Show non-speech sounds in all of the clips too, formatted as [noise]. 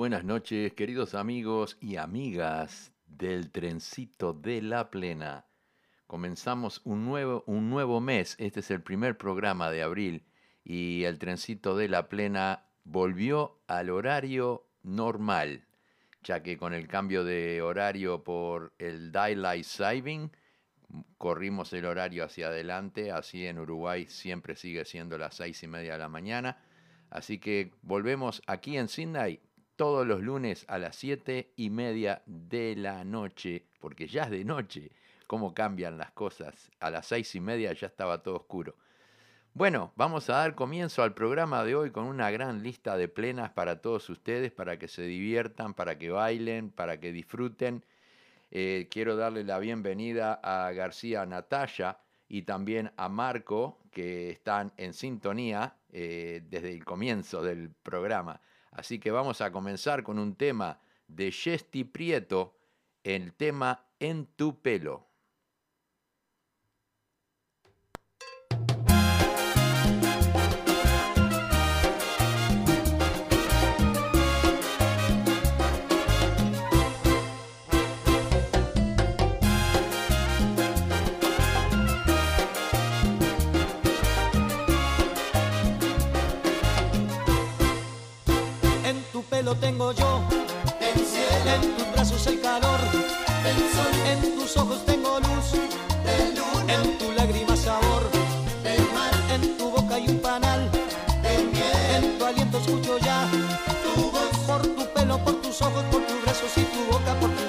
buenas noches, queridos amigos y amigas del trencito de la plena. Comenzamos un nuevo, un nuevo mes, este es el primer programa de abril y el trencito de la plena volvió al horario normal, ya que con el cambio de horario por el Daylight Saving, corrimos el horario hacia adelante, así en Uruguay siempre sigue siendo las seis y media de la mañana. Así que volvemos aquí en Sydney todos los lunes a las siete y media de la noche, porque ya es de noche. ¿Cómo cambian las cosas? A las seis y media ya estaba todo oscuro. Bueno, vamos a dar comienzo al programa de hoy con una gran lista de plenas para todos ustedes, para que se diviertan, para que bailen, para que disfruten. Eh, quiero darle la bienvenida a García Natalia y también a Marco, que están en sintonía eh, desde el comienzo del programa. Así que vamos a comenzar con un tema de Chesti Prieto, el tema En tu pelo. Tu pelo tengo yo. El cielo, en tus brazos el calor. Del sol, en tus ojos tengo luz. Luna, en tu lágrima sabor. Del mar, en tu boca hay un panal. De miel, en tu aliento escucho ya. Tu voz, por tu pelo, por tus ojos, por tus brazos y tu boca, por tus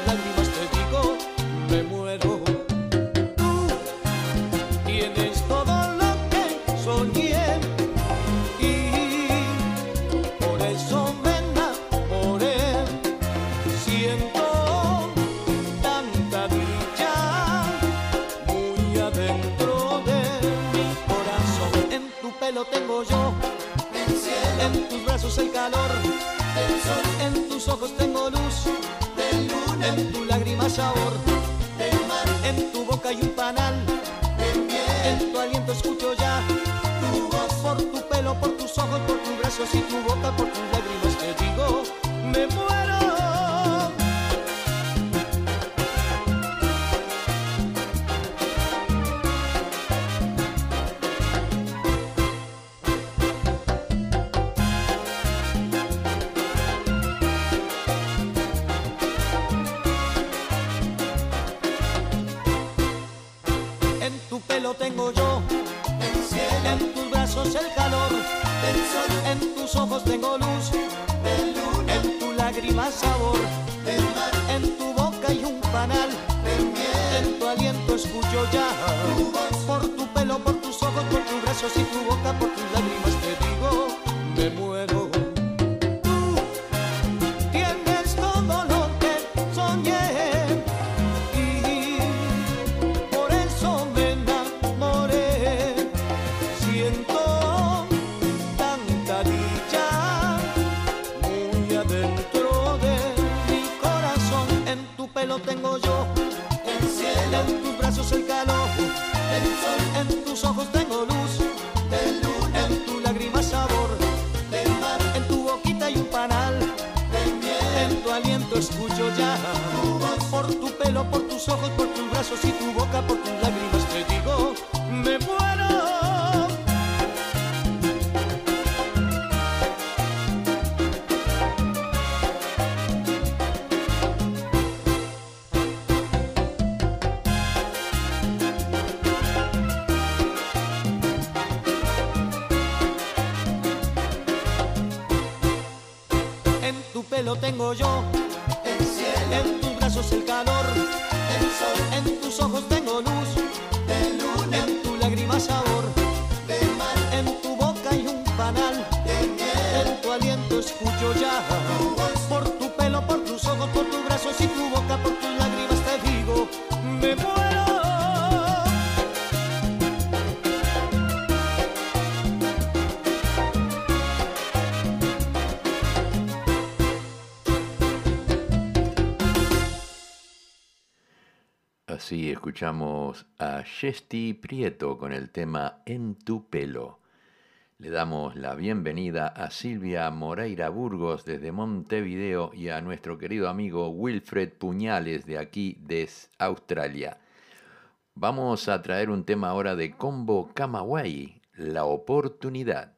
el calor. Del sol, en tus ojos tengo luz. De luna, en tu lágrima sabor. Del mar, en tu boca hay un panal. De miel, en tu aliento escucho ya tu voz por tu pelo, por tus ojos, por tus brazos y tu boca, por tus lágrimas. Te digo, me muero. En tu lágrima sabor en tu boca hay un panal de miel, en tu aliento escucho ya por tu pelo, por tus ojos, por tus brazos y tu boca, por tus lágrimas te digo, me muero. En tus ojos tengo luz a Shesti Prieto con el tema En tu pelo. Le damos la bienvenida a Silvia Moreira Burgos desde Montevideo y a nuestro querido amigo Wilfred Puñales de aquí, de Australia. Vamos a traer un tema ahora de Combo Camagüey, la oportunidad.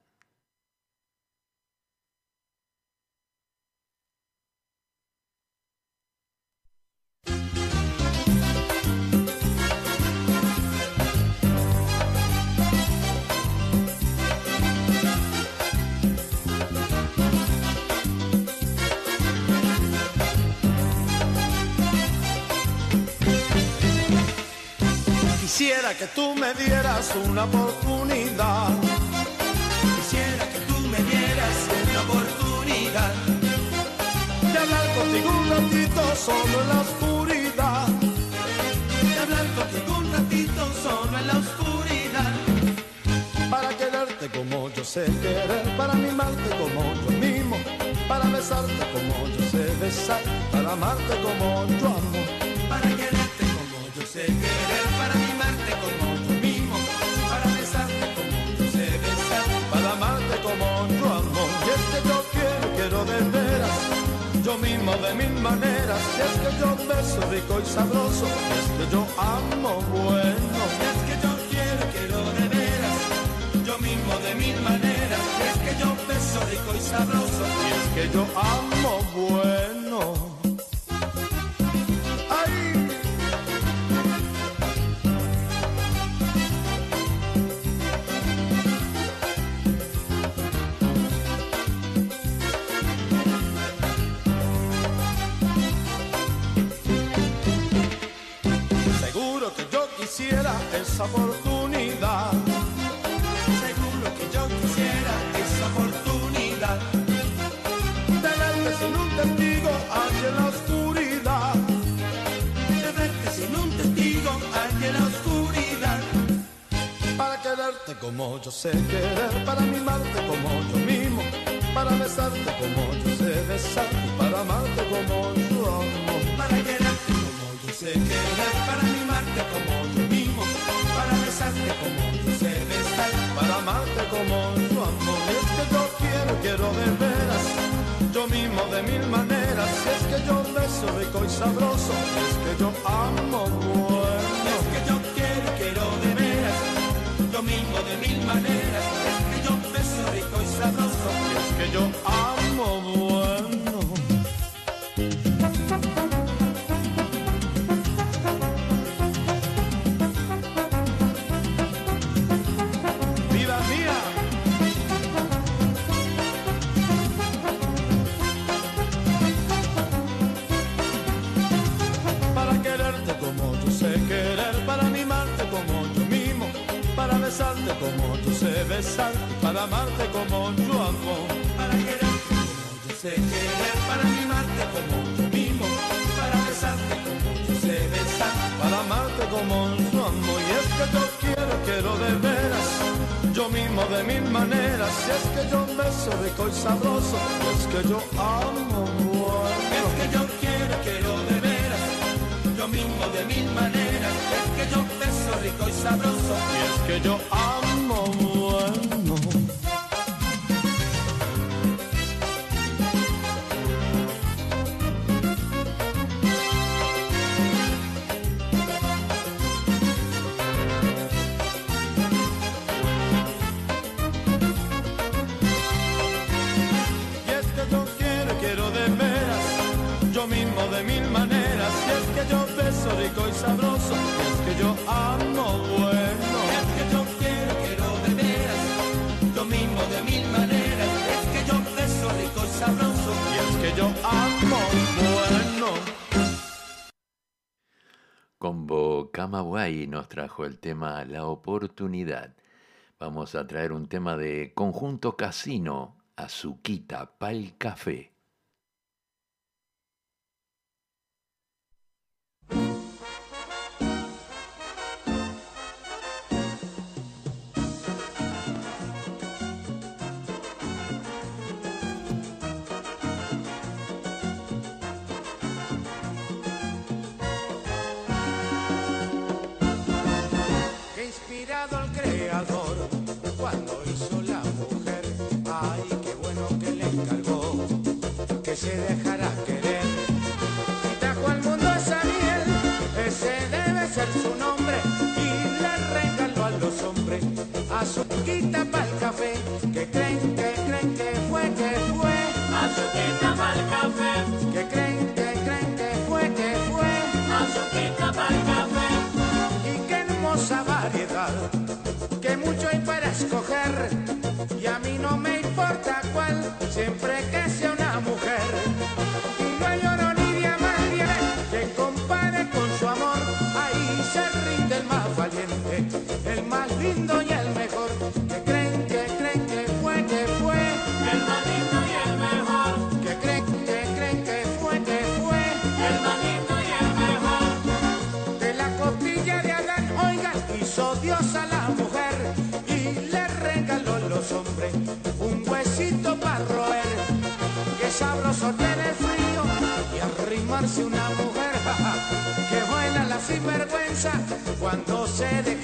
Quisiera que tú me dieras una oportunidad. Quisiera que tú me dieras una oportunidad de hablar contigo un ratito solo en la oscuridad. De hablar contigo un ratito solo en la oscuridad. Para quererte como yo sé querer, para mimarte como yo mimo, para besarte como yo sé besar, para amarte como yo amo. Para quererte como yo sé querer, para de veras, yo mismo de mil maneras. Y es que yo beso rico y sabroso, y es que yo amo bueno. Y es que yo quiero, quiero de veras, yo mismo de mil maneras. Y es que yo beso rico y sabroso, y es que yo amo bueno. Esa oportunidad. Seguro que yo quisiera esa oportunidad de verte sin un testigo allí en la oscuridad. De verte sin un testigo allí en la oscuridad. Para quererte como yo sé querer, para mimarte como yo mimo, para besarte como yo sé besar, para amarte como yo amo. Para quererte como yo sé querer, para mimarte como yo besarte como sé besar, para amarte como yo amo. Y es que yo quiero, quiero de veras, yo mismo de mil maneras. Es que yo beso rico y sabroso, es que yo amo bueno. Es que yo quiero, quiero de veras, yo mismo de mil maneras. Es que yo beso rico y sabroso, es que yo amo. Para amarte como yo amo. Para quererte como yo sé querer, para mimarte como yo mimo, para besarte como yo sé besar, para amarte como yo amo. Y es que yo quiero, quiero de veras, yo mismo de mil maneras. Y es que yo beso rico y sabroso, es que yo amo bueno. Es que yo quiero, quiero de veras, yo mismo de mil maneras. Es que yo beso rico y sabroso, y es que yo amo bueno. Y nos trajo el tema La oportunidad. Vamos a traer un tema de Conjunto Casino, Azuquita Pal Café. Se dejará querer. Y trajo al mundo esa miel, ese debe ser su nombre. Y le regaló a los hombres azuquita para el café. Que creen, que creen que fue, que fue. Azuquita para el café. Que creen, que creen que fue, que fue. Azuquita para el café. Y qué hermosa variedad, que mucho hay para escoger. Y a mí no me importa cuál, siempre que sea una más lindo y el mejor. Que creen, que creen que fue, que fue. El más lindo y el mejor. Que creen, que creen que fue, que fue. El más lindo y el mejor. De la costilla de Adán, oiga, hizo Dios a la mujer y le regaló a los hombres un huesito para roer. Que sabroso tiene frío y arrimarse una mujer. [laughs] ja, ja, que buena la sinvergüenza cuando se deja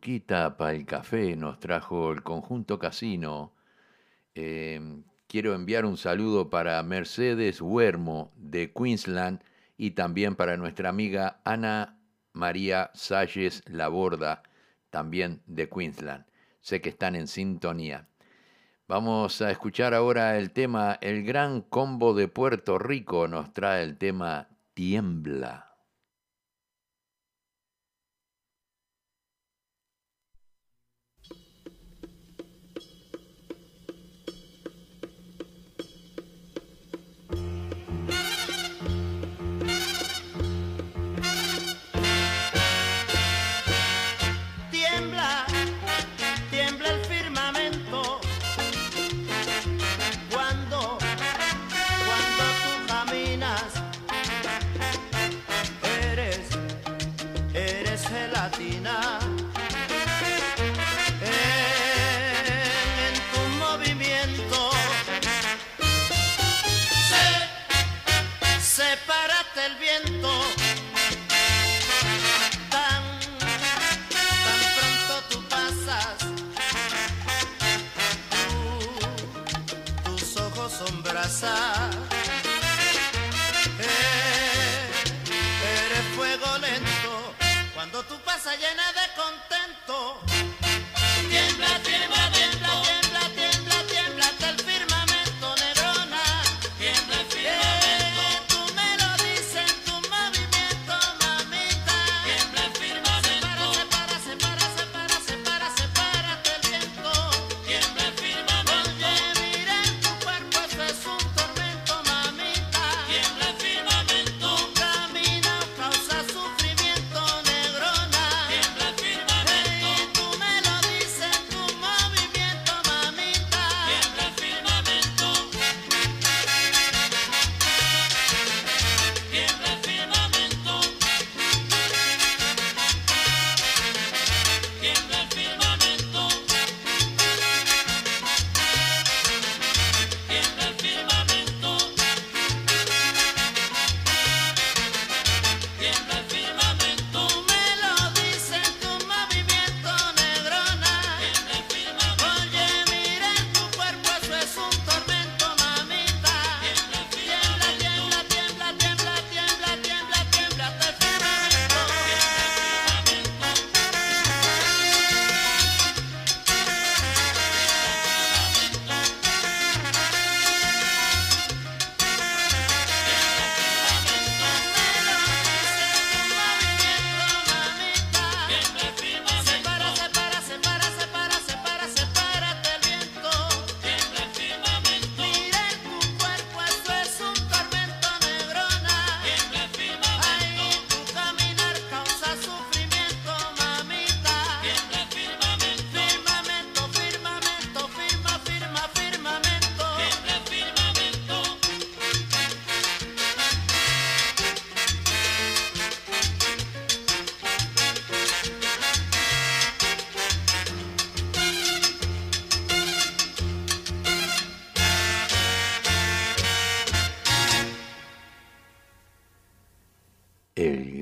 Azuquita para el café nos trajo el conjunto casino. Eh, quiero enviar un saludo para Mercedes Huermo de Queensland y también para nuestra amiga Ana María Salles Laborda, también de Queensland. Sé que están en sintonía. Vamos a escuchar ahora el tema El Gran Combo de Puerto Rico nos trae el tema Tiembla. pena.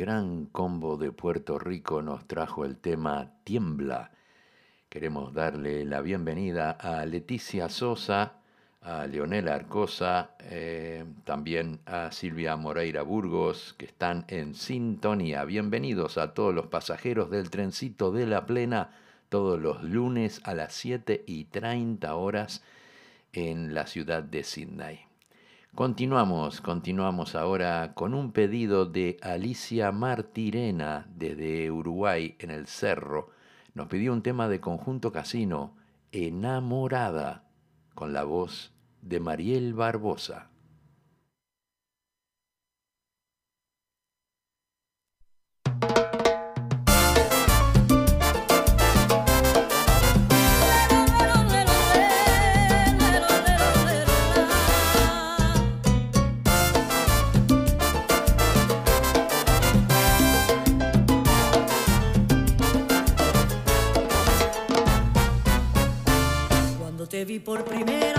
gran combo de Puerto Rico nos trajo el tema Tiembla. Queremos darle la bienvenida a Leticia Sosa, a Leonel Arcosa, eh, también a Silvia Moreira Burgos, que están en sintonía. Bienvenidos a todos los pasajeros del trencito de la plena, todos los lunes a las 7 y 30 horas en la ciudad de Sydney. Continuamos, continuamos ahora con un pedido de Alicia Martirena desde Uruguay en el Cerro. Nos pidió un tema de conjunto casino, Enamorada, con la voz de Mariel Barbosa. Te vi por primera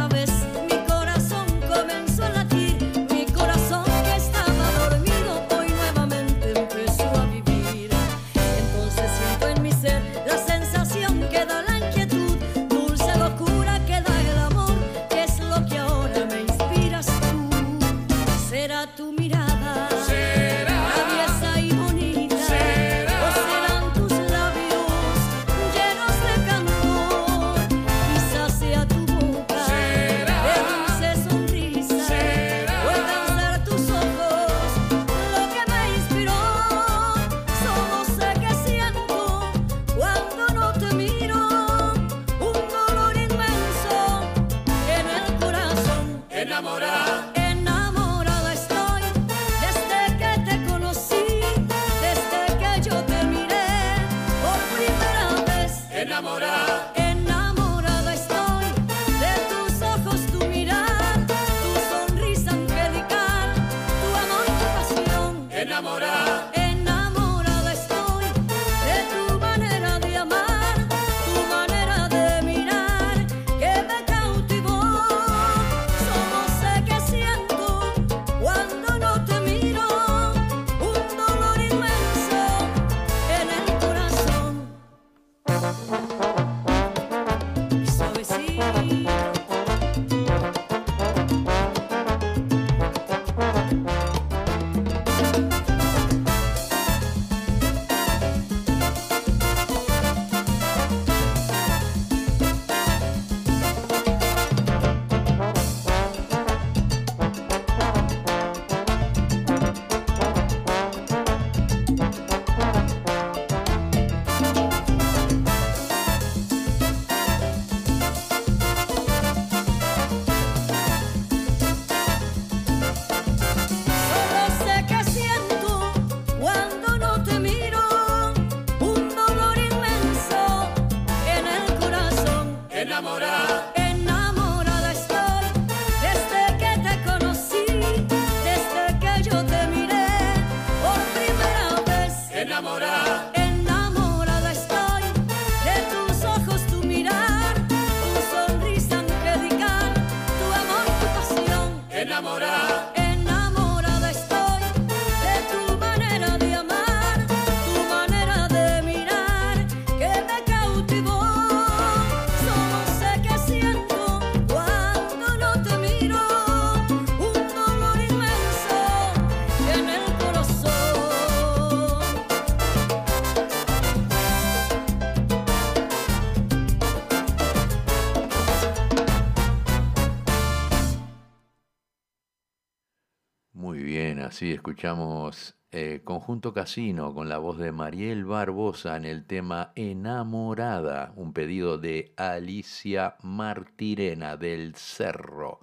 escuchamos eh, Conjunto Casino con la voz de Mariel Barbosa en el tema Enamorada, un pedido de Alicia Martirena del Cerro.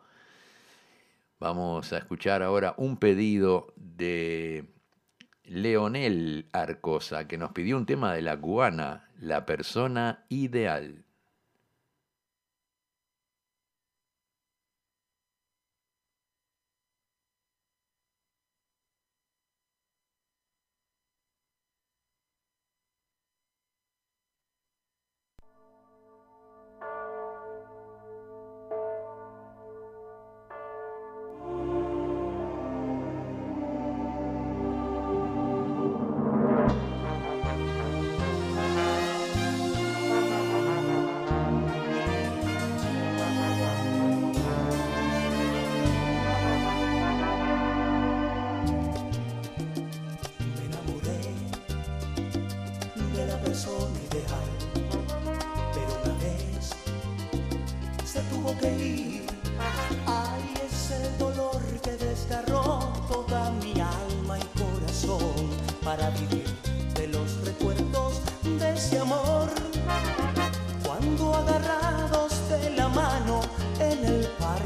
Vamos a escuchar ahora un pedido de Leonel Arcosa, que nos pidió un tema de la cubana, La persona ideal.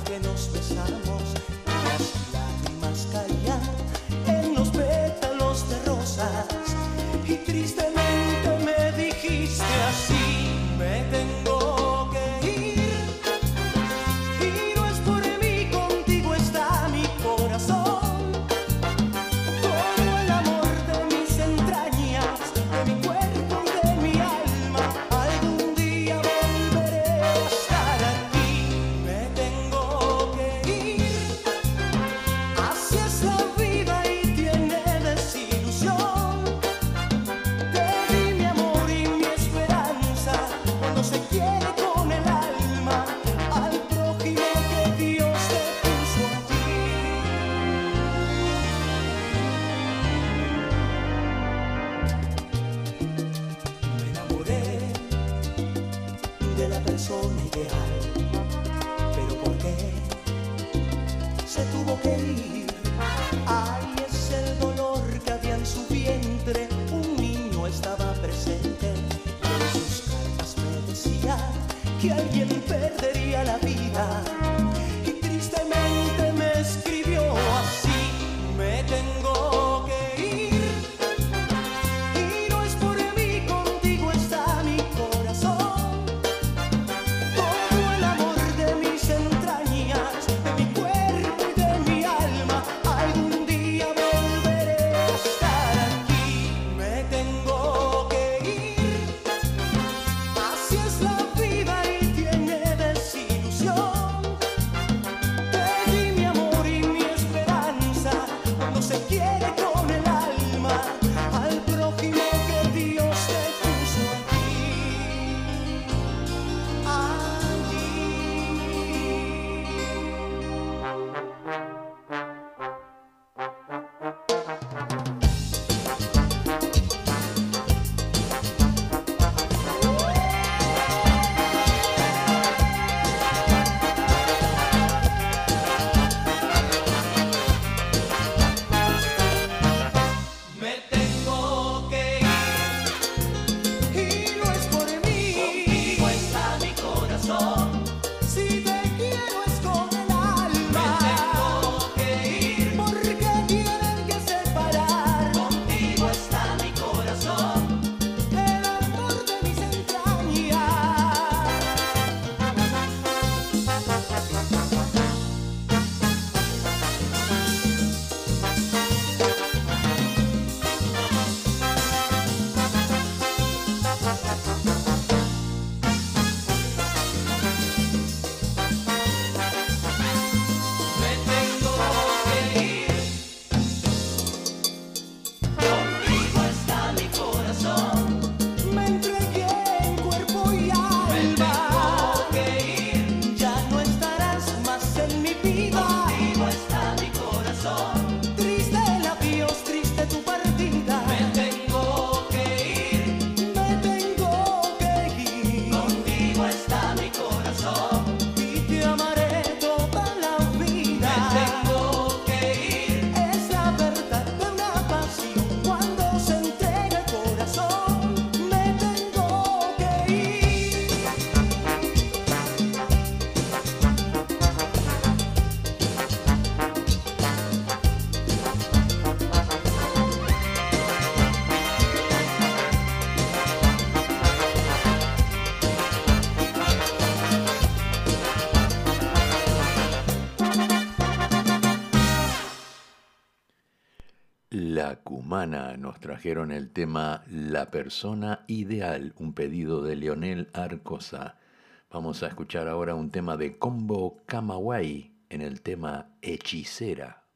que nos besamos. La Cumana nos trajeron el tema La persona ideal, un pedido de Leonel Arcosa. Vamos a escuchar ahora un tema de Combo Camaway en el tema Hechicera.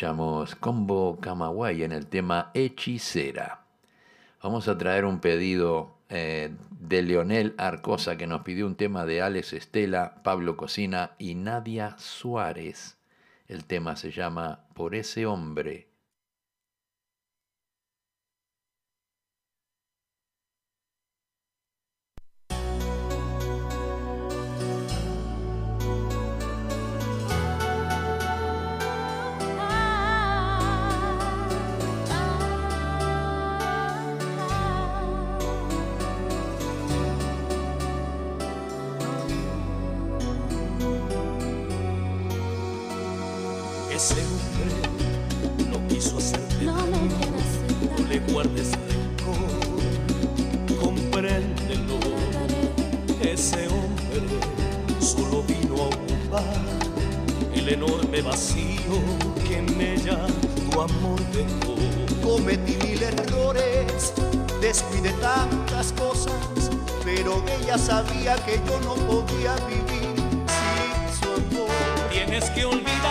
escuchamos Combo Camagüey en el tema Hechicera. Vamos a traer un pedido eh, de Leonel Arcosa que nos pidió un tema de Alex Estela, Pablo Cocina y Nadia Suárez. El tema se llama Por ese hombre. ese hombre no quiso hacerte no no le guardes rencor, compréndelo. Ese hombre solo vino a ocupar el enorme vacío que en ella tu amor dejó. Cometí mil errores, despide tantas cosas, pero ella sabía que yo no podía vivir sin su amor. Tienes que olvidar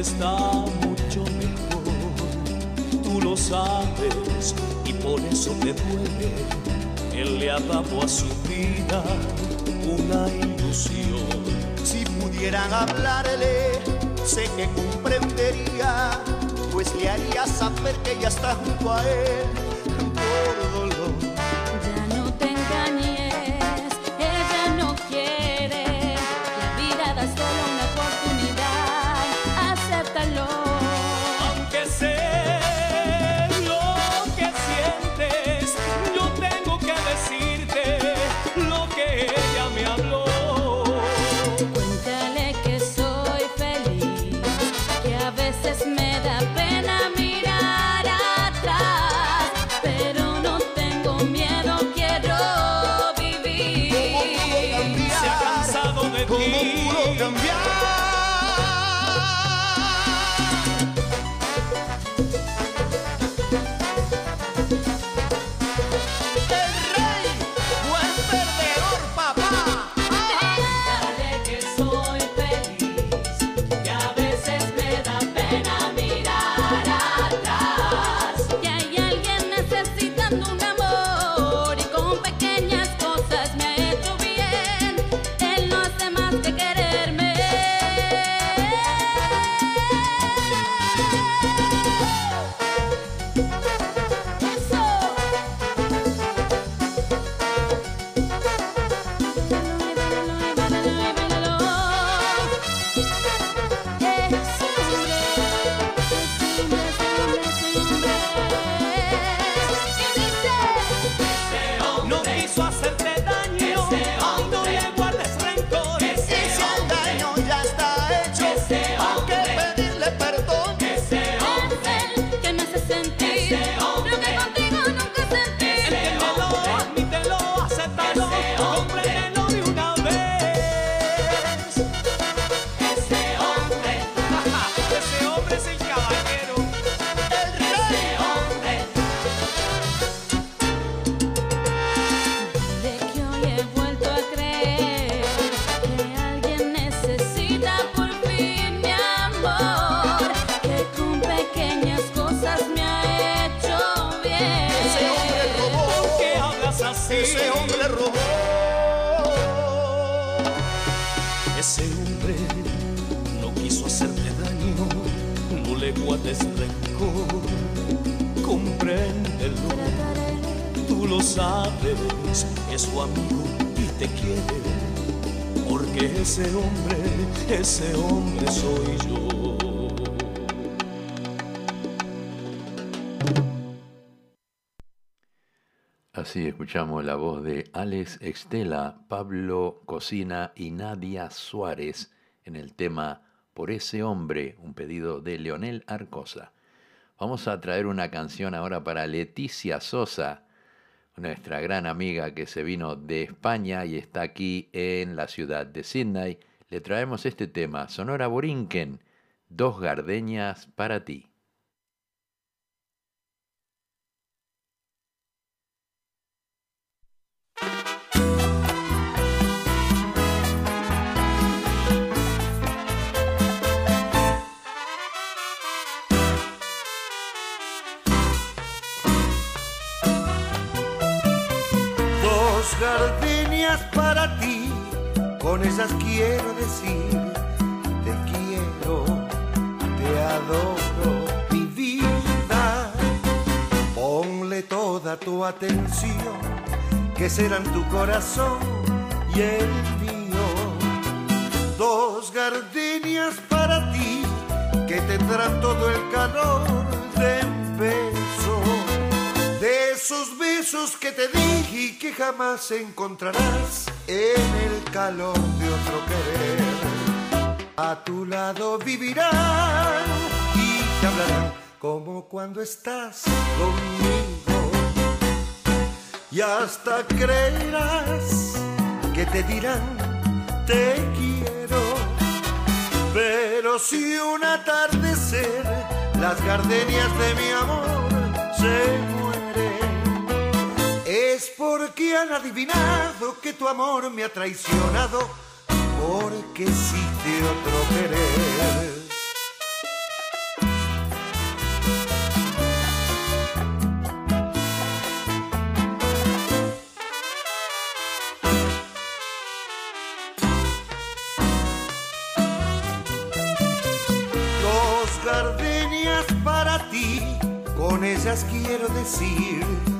está mucho mejor. Tú lo sabes y por eso te duele. Él le ha dado a su vida una ilusión. Si pudieran hablarle, sé que comprendería, pues le haría saber que ella está junto a él guardes rencor, compréndelo, tú lo sabes, es su amigo y te quiere, porque ese hombre, ese hombre soy yo. Así escuchamos la voz de Alex Estela, Pablo Cocina y Nadia Suárez en el tema Por ese hombre, un pedido de Leonel Arcosa. Vamos a traer una canción ahora para Leticia Sosa, nuestra gran amiga que se vino de España y está aquí en la ciudad de Sydney. Le traemos este tema, Sonora Borinquen, Dos Gardeñas para ti. Con quiero decir, te quiero, te adoro, mi vida. Ponle toda tu atención, que serán tu corazón y el mío. Dos gardenias para ti, que tendrán todo el calor de un beso de esos besos que te di y que jamás encontrarás en el calor de otro querer. A tu lado vivirán y te hablarán como cuando estás conmigo. Y hasta creerás que te dirán te quiero. Pero si un atardecer las gardenias de mi amor se es porque han adivinado que tu amor me ha traicionado, porque existe otro querer. Dos gardenias para ti, con ellas quiero decir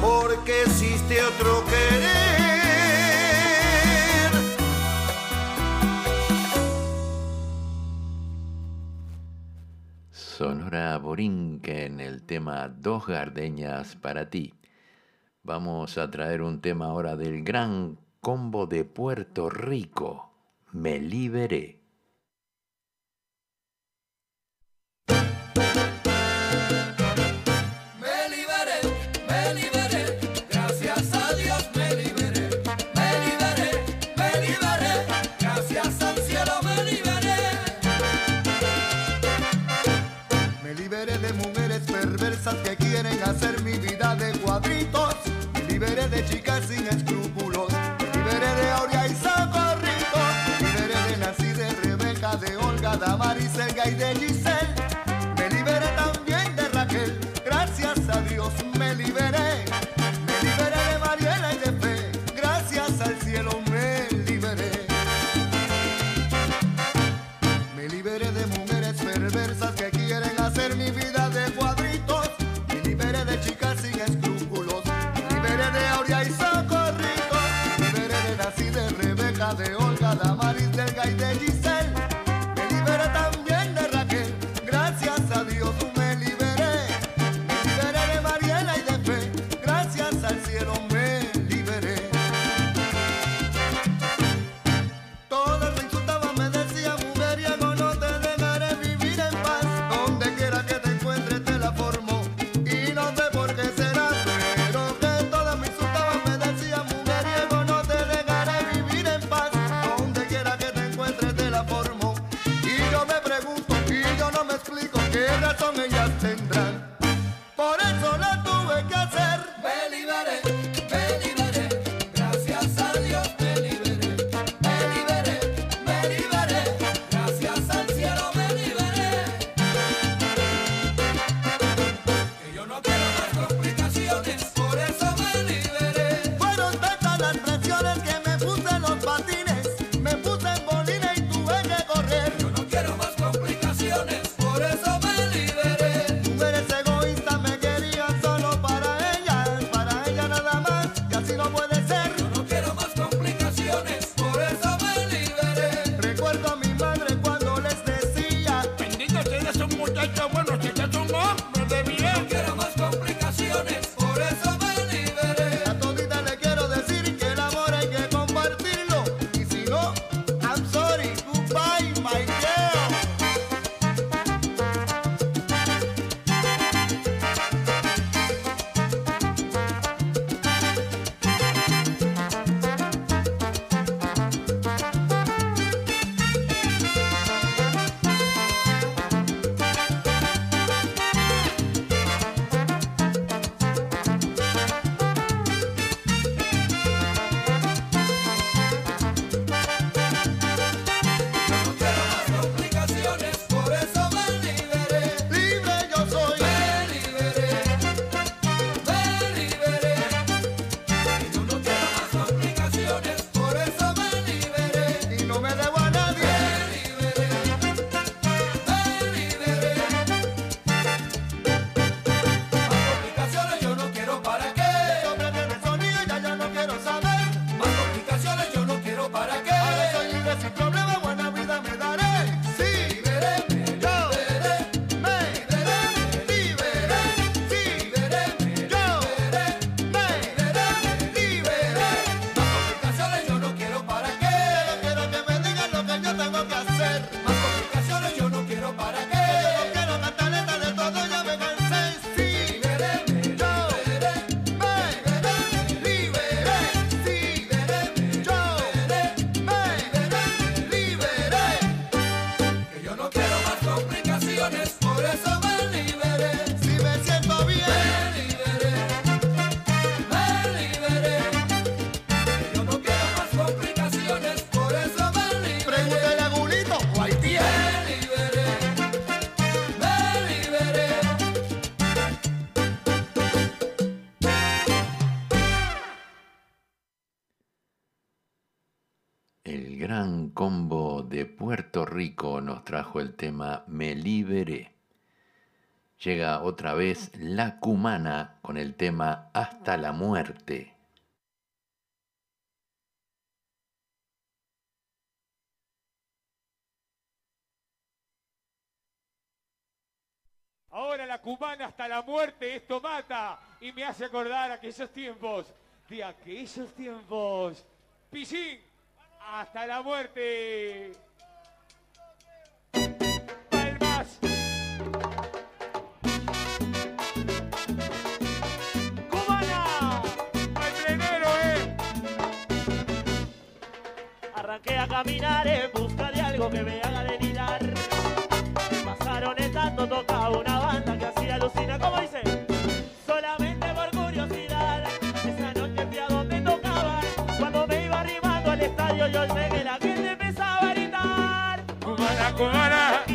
porque existe otro querer. Sonora Borinque en el tema Dos Gardeñas para ti. Vamos a traer un tema ahora del gran combo de Puerto Rico. Me liberé. Trajo el tema Me Liberé. Llega otra vez La Cumana con el tema Hasta la muerte. Ahora la cubana hasta la muerte, esto mata y me hace acordar aquellos tiempos, de aquellos tiempos. Pichín, hasta la muerte. Caminar en busca de algo que me haga delirar. Pasaron el tanto, tocaba una banda que hacía alucina, como dice. Solamente por curiosidad, esa noche fui a donde tocaban. Cuando me iba arribando al estadio, yo sé que la gente empezaba a gritar. Cubana, cubana.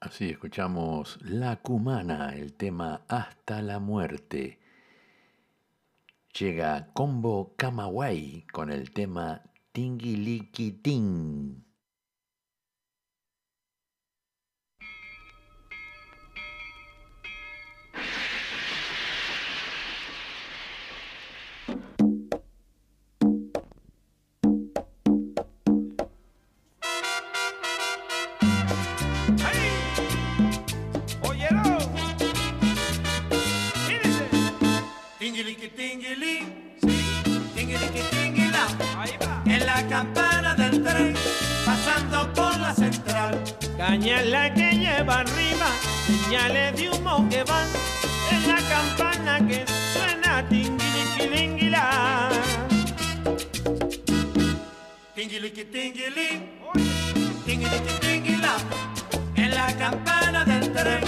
Así escuchamos La Cumana, el tema Hasta la muerte. Llega Combo Camagüey con el tema Tinguiliquitín. Señales de humo que van en la campana que suena tinguiliquilinguilá. Tinguiliqui tinguilí, tinguiliqui tinguilá, en la campana del tren,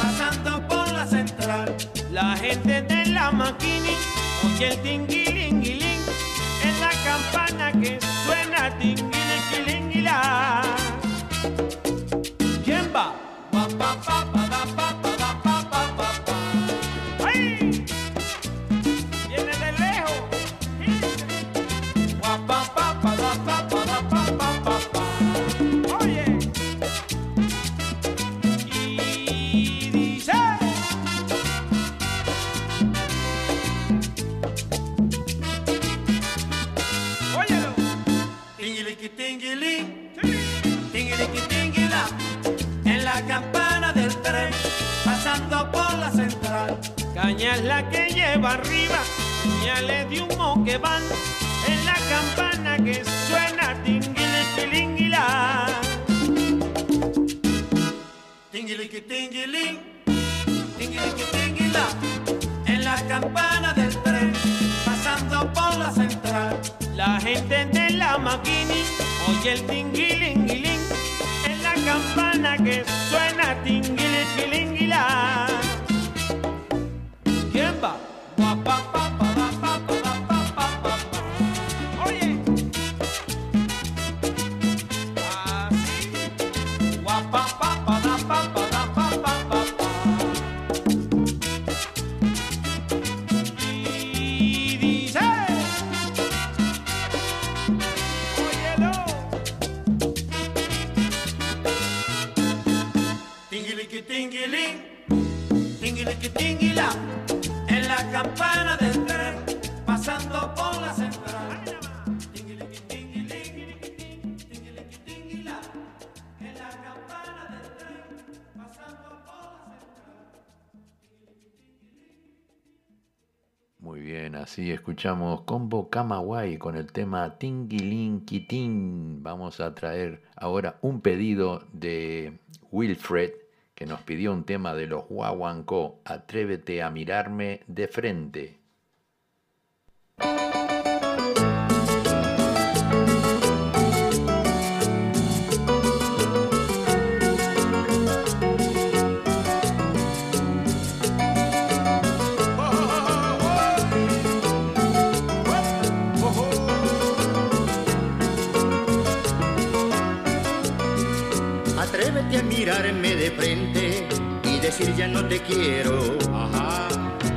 pasando por la central. La gente de la maquini oye el tinguilinguilín en la campana que suena tinguiliquilinguilá. ¿Quién va? Pa, pa, pa, Señal la que lleva arriba, señales de humo que van en la campana que suena tinguiliquilinguilá. Tinguiliqui tinguilín, tinguiliqui tinguilá, en la campana del tren, pasando por la central. La gente de la maquini oye el tinguilinguilín en la campana que suena tinguiliquilinguilá. Tinguilín, tinguiliqui tinguilá, en la campana del tren, pasando por la central. Tinguiliqui tinguilín, tinguiliqui tinguilá, en la campana del tren, pasando por la central. Muy bien, así escuchamos Combo Camagüey con el tema Tinguilinquitín. Vamos a traer ahora un pedido de Wilfred que nos pidió un tema de los Guaguancó. Atrévete a mirarme de frente. Decir ya no te quiero.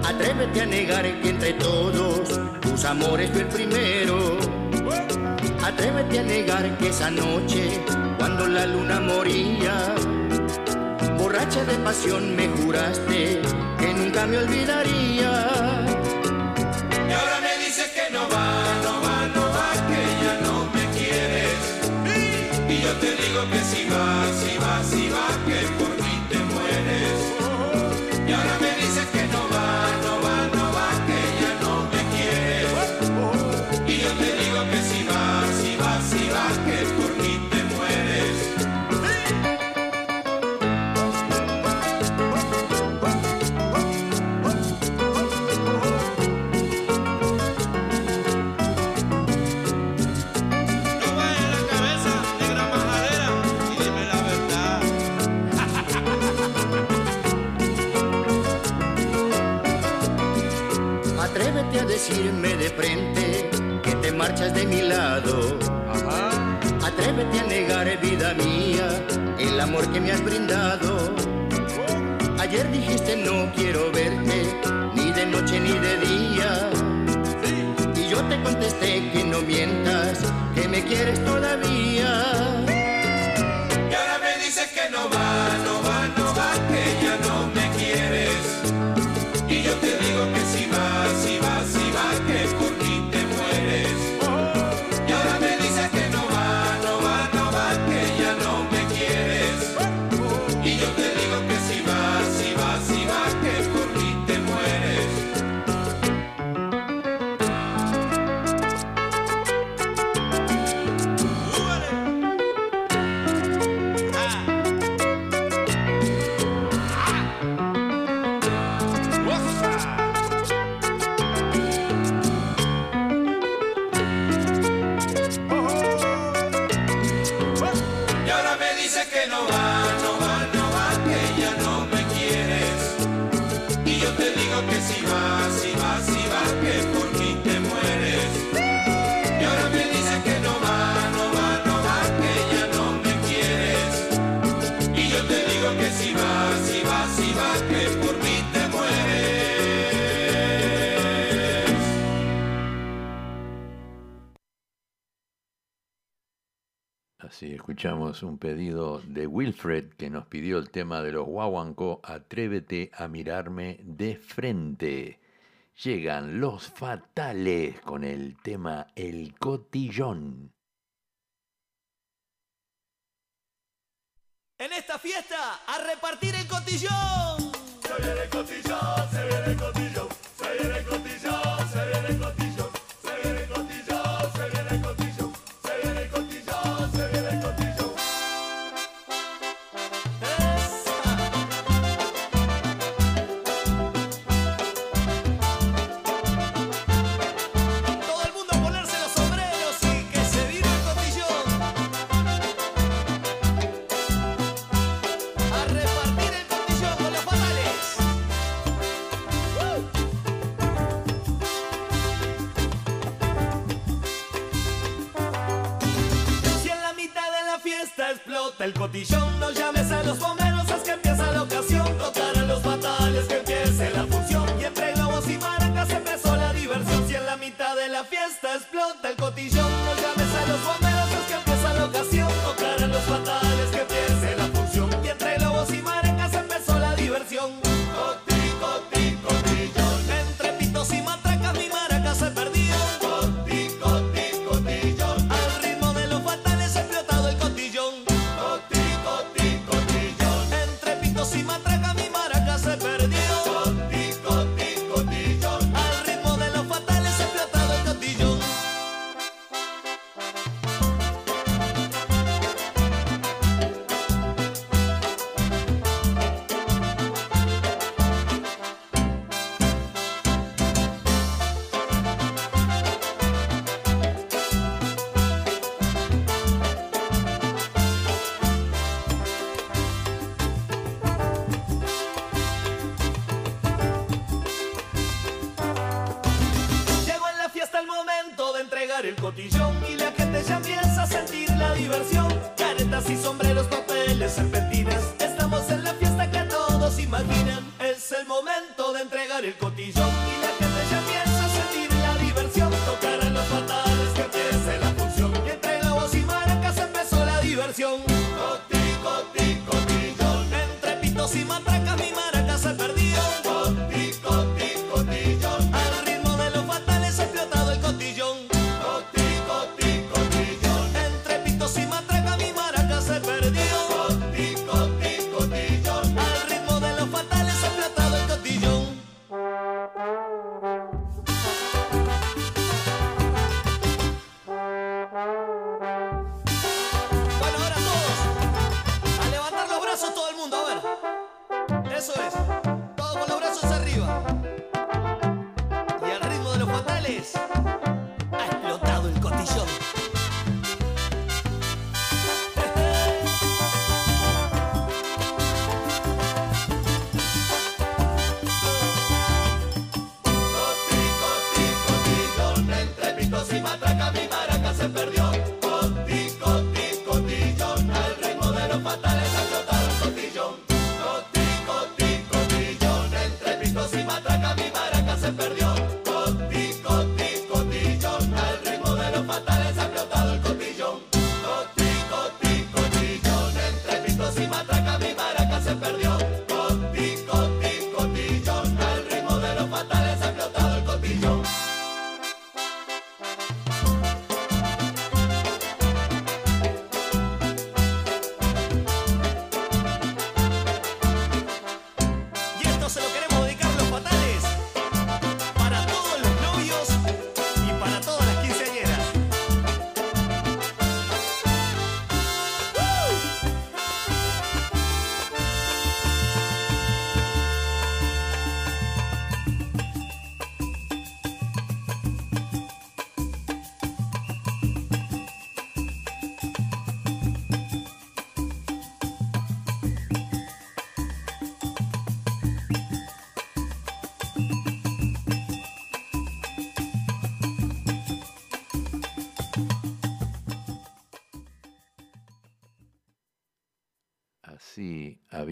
Atrévete a negar que entre todos tus amores fue el primero. Atrévete a negar que esa noche, cuando la luna moría, borracha de pasión me juraste que nunca me olvidaría. Y ahora me dices que no va, no va, no va, que ya no me quieres. Y yo te digo que si decirme de frente que te marchas de mi lado. Atrévete a negar, vida mía, el amor que me has brindado. Ayer dijiste no quiero verte, ni de noche ni de día. Y yo te contesté que no mientas, que me quieres todavía. Y ahora me dices que no va, un pedido de Wilfred que nos pidió el tema de los guaguancó, Atrévete a mirarme de frente. Llegan los fatales con el tema El cotillón. En esta fiesta, a repartir el cotillón. Se viene el cotillón, se viene el cotillón. el cotillón, no llames a los bomberos, es que empieza la ocasión, tocarán los fatales, que empiece la función, y entre lobos y maracas empezó la diversión, si en la mitad de la fiesta explota el cotillón.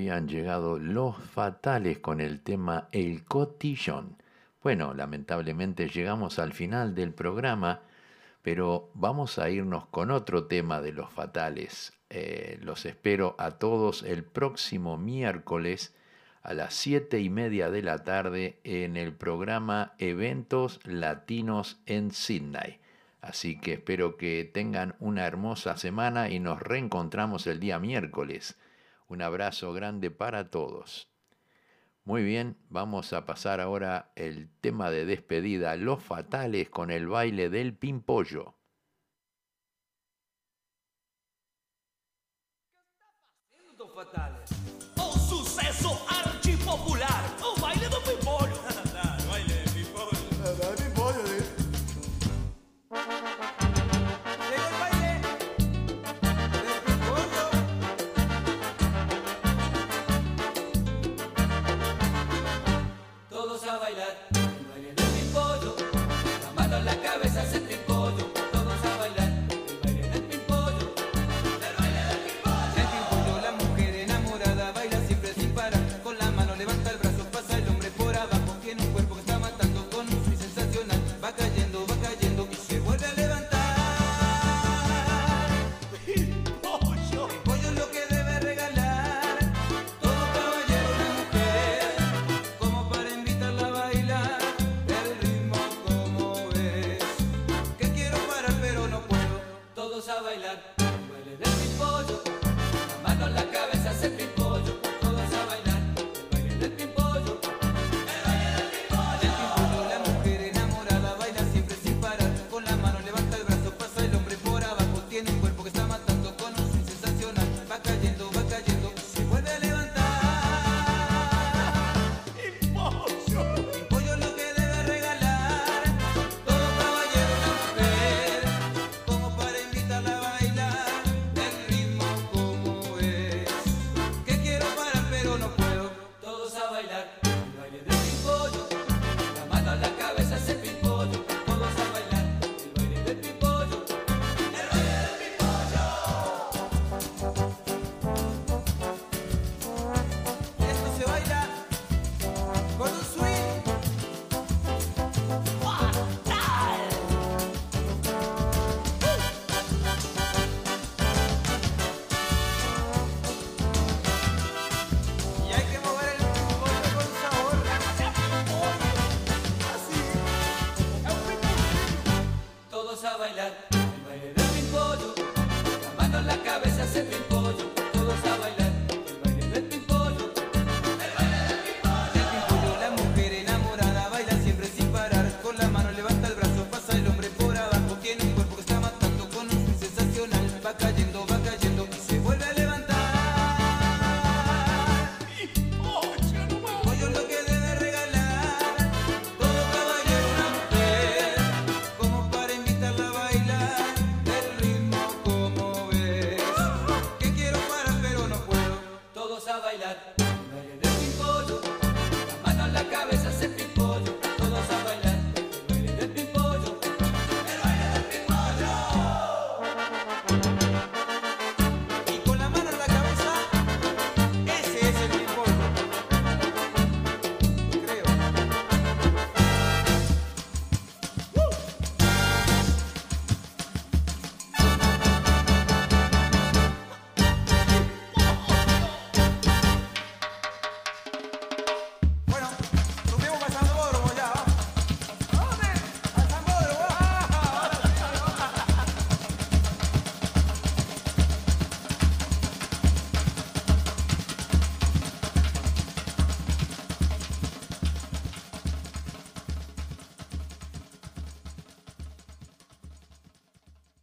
habían llegado los fatales con el tema El Cotillón. Bueno, lamentablemente llegamos al final del programa, pero vamos a irnos con otro tema de los fatales. Eh, los espero a todos el próximo miércoles a las siete y media de la tarde en el programa Eventos Latinos en Sydney. Así que espero que tengan una hermosa semana y nos reencontramos el día miércoles. Un abrazo grande para todos. Muy bien, vamos a pasar ahora el tema de despedida, Los Fatales con el baile del pimpollo. Fatales?